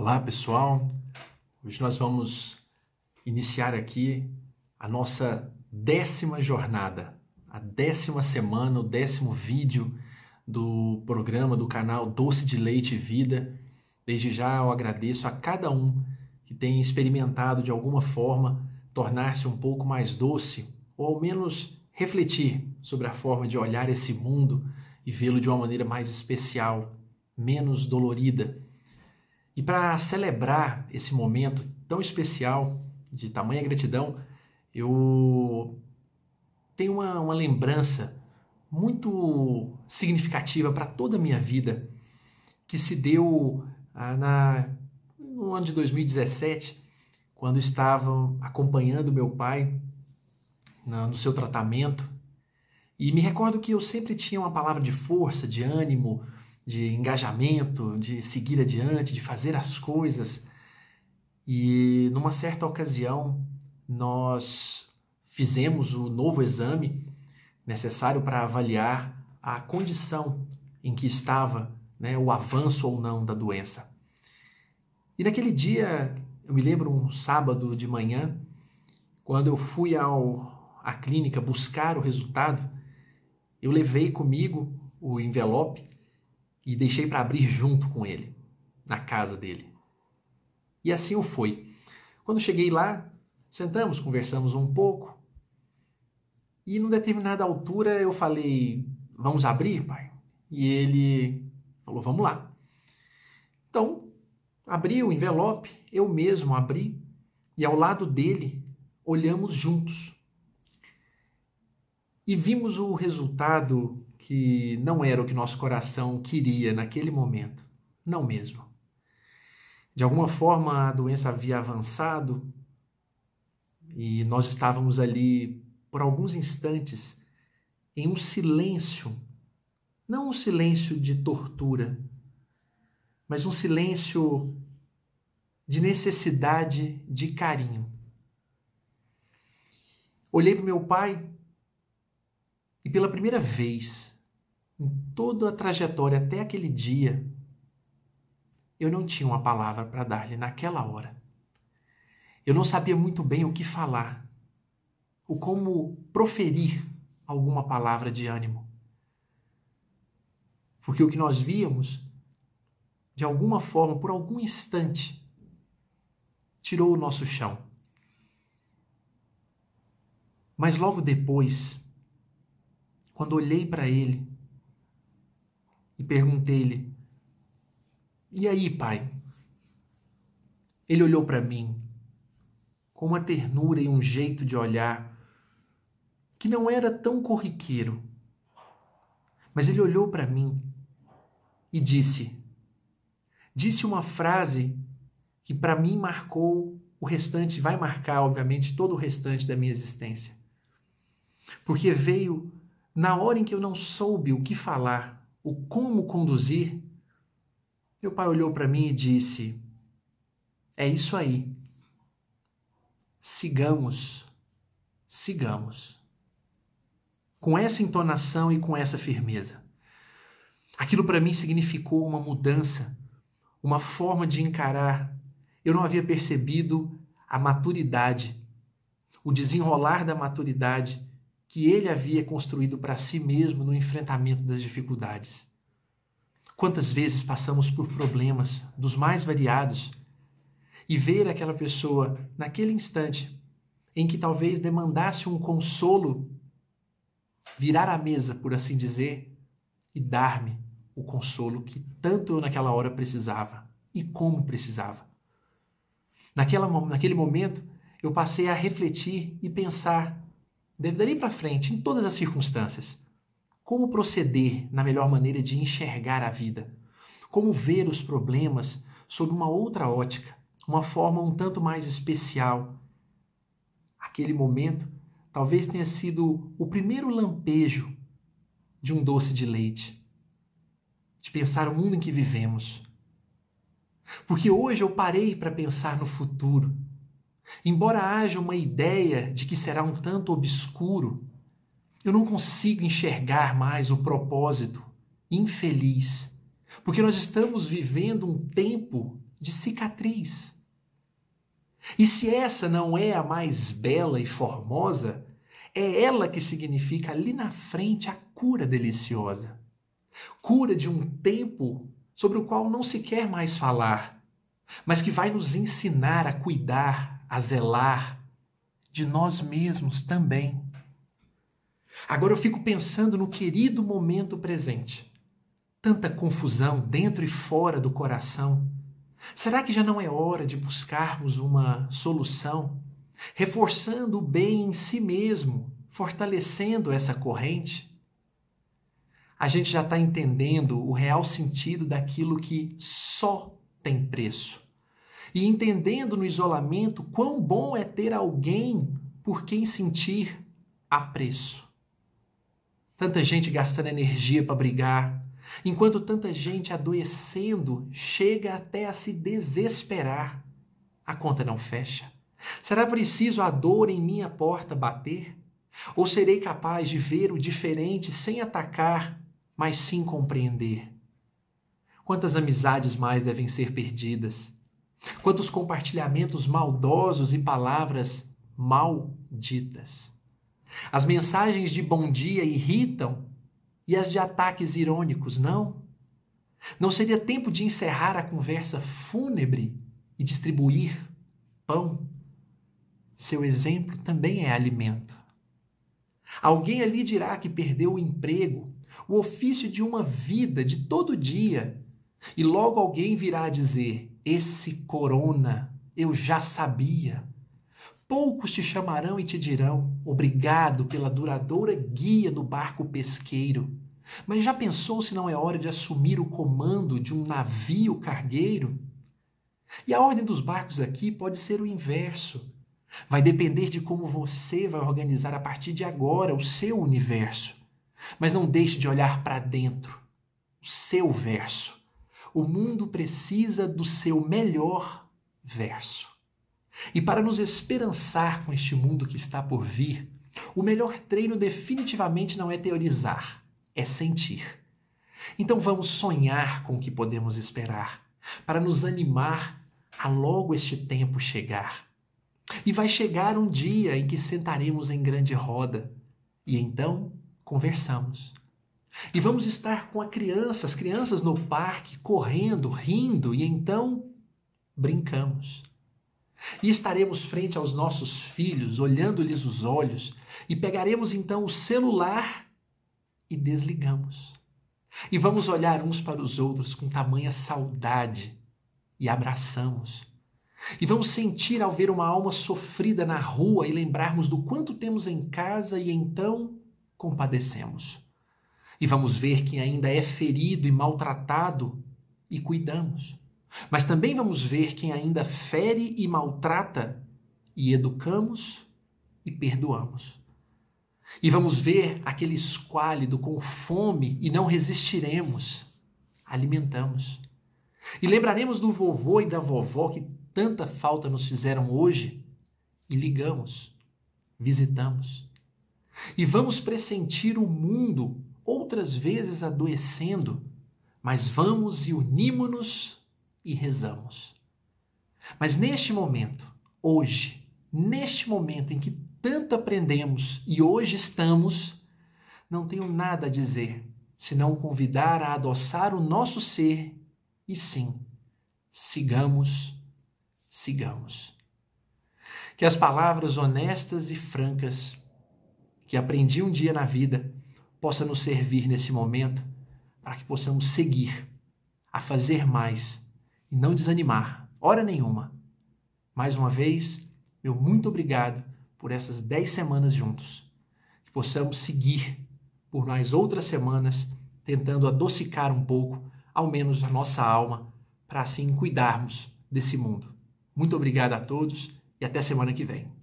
Olá pessoal, hoje nós vamos iniciar aqui a nossa décima jornada, a décima semana, o décimo vídeo do programa do canal Doce de Leite Vida. Desde já eu agradeço a cada um que tem experimentado de alguma forma tornar-se um pouco mais doce ou ao menos refletir sobre a forma de olhar esse mundo e vê-lo de uma maneira mais especial, menos dolorida. E para celebrar esse momento tão especial, de tamanha gratidão, eu tenho uma, uma lembrança muito significativa para toda a minha vida, que se deu ah, na, no ano de 2017, quando estava acompanhando meu pai na, no seu tratamento. E me recordo que eu sempre tinha uma palavra de força, de ânimo, de engajamento, de seguir adiante, de fazer as coisas. E numa certa ocasião, nós fizemos o novo exame necessário para avaliar a condição em que estava né, o avanço ou não da doença. E naquele dia, eu me lembro um sábado de manhã, quando eu fui ao, à clínica buscar o resultado, eu levei comigo o envelope e deixei para abrir junto com ele, na casa dele. E assim o foi. Quando cheguei lá, sentamos, conversamos um pouco. E numa determinada altura eu falei: Vamos abrir, pai? E ele falou: Vamos lá. Então, abri o envelope, eu mesmo abri, e ao lado dele olhamos juntos e vimos o resultado que não era o que nosso coração queria naquele momento. Não mesmo. De alguma forma a doença havia avançado e nós estávamos ali por alguns instantes em um silêncio, não um silêncio de tortura, mas um silêncio de necessidade de carinho. Olhei para meu pai e pela primeira vez em toda a trajetória até aquele dia, eu não tinha uma palavra para dar-lhe naquela hora. Eu não sabia muito bem o que falar, o como proferir alguma palavra de ânimo. Porque o que nós víamos, de alguma forma, por algum instante, tirou o nosso chão. Mas logo depois, quando olhei para ele e perguntei-lhe: E aí, pai? Ele olhou para mim com uma ternura e um jeito de olhar que não era tão corriqueiro. Mas ele olhou para mim e disse: Disse uma frase que para mim marcou o restante, vai marcar, obviamente, todo o restante da minha existência. Porque veio na hora em que eu não soube o que falar, o como conduzir, meu pai olhou para mim e disse: É isso aí. Sigamos, sigamos. Com essa entonação e com essa firmeza. Aquilo para mim significou uma mudança, uma forma de encarar. Eu não havia percebido a maturidade, o desenrolar da maturidade que ele havia construído para si mesmo no enfrentamento das dificuldades. Quantas vezes passamos por problemas dos mais variados e ver aquela pessoa naquele instante em que talvez demandasse um consolo, virar a mesa, por assim dizer, e dar-me o consolo que tanto eu naquela hora precisava e como precisava. Naquela, naquele momento, eu passei a refletir e pensar dali para frente, em todas as circunstâncias, como proceder na melhor maneira de enxergar a vida, como ver os problemas sob uma outra ótica, uma forma um tanto mais especial. Aquele momento talvez tenha sido o primeiro lampejo de um doce de leite, de pensar o mundo em que vivemos. Porque hoje eu parei para pensar no futuro Embora haja uma ideia de que será um tanto obscuro, eu não consigo enxergar mais o propósito infeliz Porque nós estamos vivendo um tempo de cicatriz. E se essa não é a mais bela e formosa, é ela que significa ali na frente a cura deliciosa. Cura de um tempo sobre o qual não se quer mais falar, mas que vai nos ensinar a cuidar, a zelar de nós mesmos também. Agora eu fico pensando no querido momento presente. Tanta confusão dentro e fora do coração Será que já não é hora de buscarmos uma solução, reforçando o bem em si mesmo, fortalecendo essa corrente? A gente já está entendendo o real sentido daquilo que só tem preço. E entendendo no isolamento quão bom é ter alguém por quem sentir apreço. Tanta gente gastando energia para brigar, enquanto tanta gente adoecendo chega até a se desesperar. A conta não fecha. Será preciso a dor em minha porta bater? Ou serei capaz de ver o diferente sem atacar, mas sim compreender? Quantas amizades mais devem ser perdidas? Quantos compartilhamentos maldosos e palavras malditas? As mensagens de bom dia irritam e as de ataques irônicos, não. Não seria tempo de encerrar a conversa fúnebre e distribuir pão? Seu exemplo também é alimento. Alguém ali dirá que perdeu o emprego, o ofício de uma vida de todo dia, e logo alguém virá dizer: Esse corona eu já sabia. Poucos te chamarão e te dirão: Obrigado pela duradoura guia do barco pesqueiro. Mas já pensou se não é hora de assumir o comando de um navio cargueiro? E a ordem dos barcos aqui pode ser o inverso. Vai depender de como você vai organizar a partir de agora o seu universo. Mas não deixe de olhar para dentro, o seu verso. O mundo precisa do seu melhor verso. E para nos esperançar com este mundo que está por vir, o melhor treino definitivamente não é teorizar, é sentir. Então vamos sonhar com o que podemos esperar, para nos animar a logo este tempo chegar. E vai chegar um dia em que sentaremos em grande roda e então conversamos. E vamos estar com a criança, as crianças no parque, correndo, rindo, e então brincamos. E estaremos frente aos nossos filhos, olhando-lhes os olhos, e pegaremos então o celular e desligamos. E vamos olhar uns para os outros com tamanha saudade e abraçamos. E vamos sentir ao ver uma alma sofrida na rua e lembrarmos do quanto temos em casa e então compadecemos. E vamos ver quem ainda é ferido e maltratado e cuidamos. Mas também vamos ver quem ainda fere e maltrata e educamos e perdoamos. E vamos ver aquele esquálido com fome e não resistiremos, alimentamos. E lembraremos do vovô e da vovó que tanta falta nos fizeram hoje e ligamos, visitamos. E vamos pressentir o mundo outras vezes adoecendo, mas vamos e unimos-nos e rezamos. Mas neste momento, hoje, neste momento em que tanto aprendemos e hoje estamos, não tenho nada a dizer senão convidar a adoçar o nosso ser e sim, sigamos, sigamos. Que as palavras honestas e francas que aprendi um dia na vida possam nos servir nesse momento para que possamos seguir a fazer mais e não desanimar, hora nenhuma. Mais uma vez, meu muito obrigado por essas dez semanas juntos. Que possamos seguir por mais outras semanas tentando adocicar um pouco, ao menos a nossa alma, para assim cuidarmos desse mundo. Muito obrigado a todos e até semana que vem.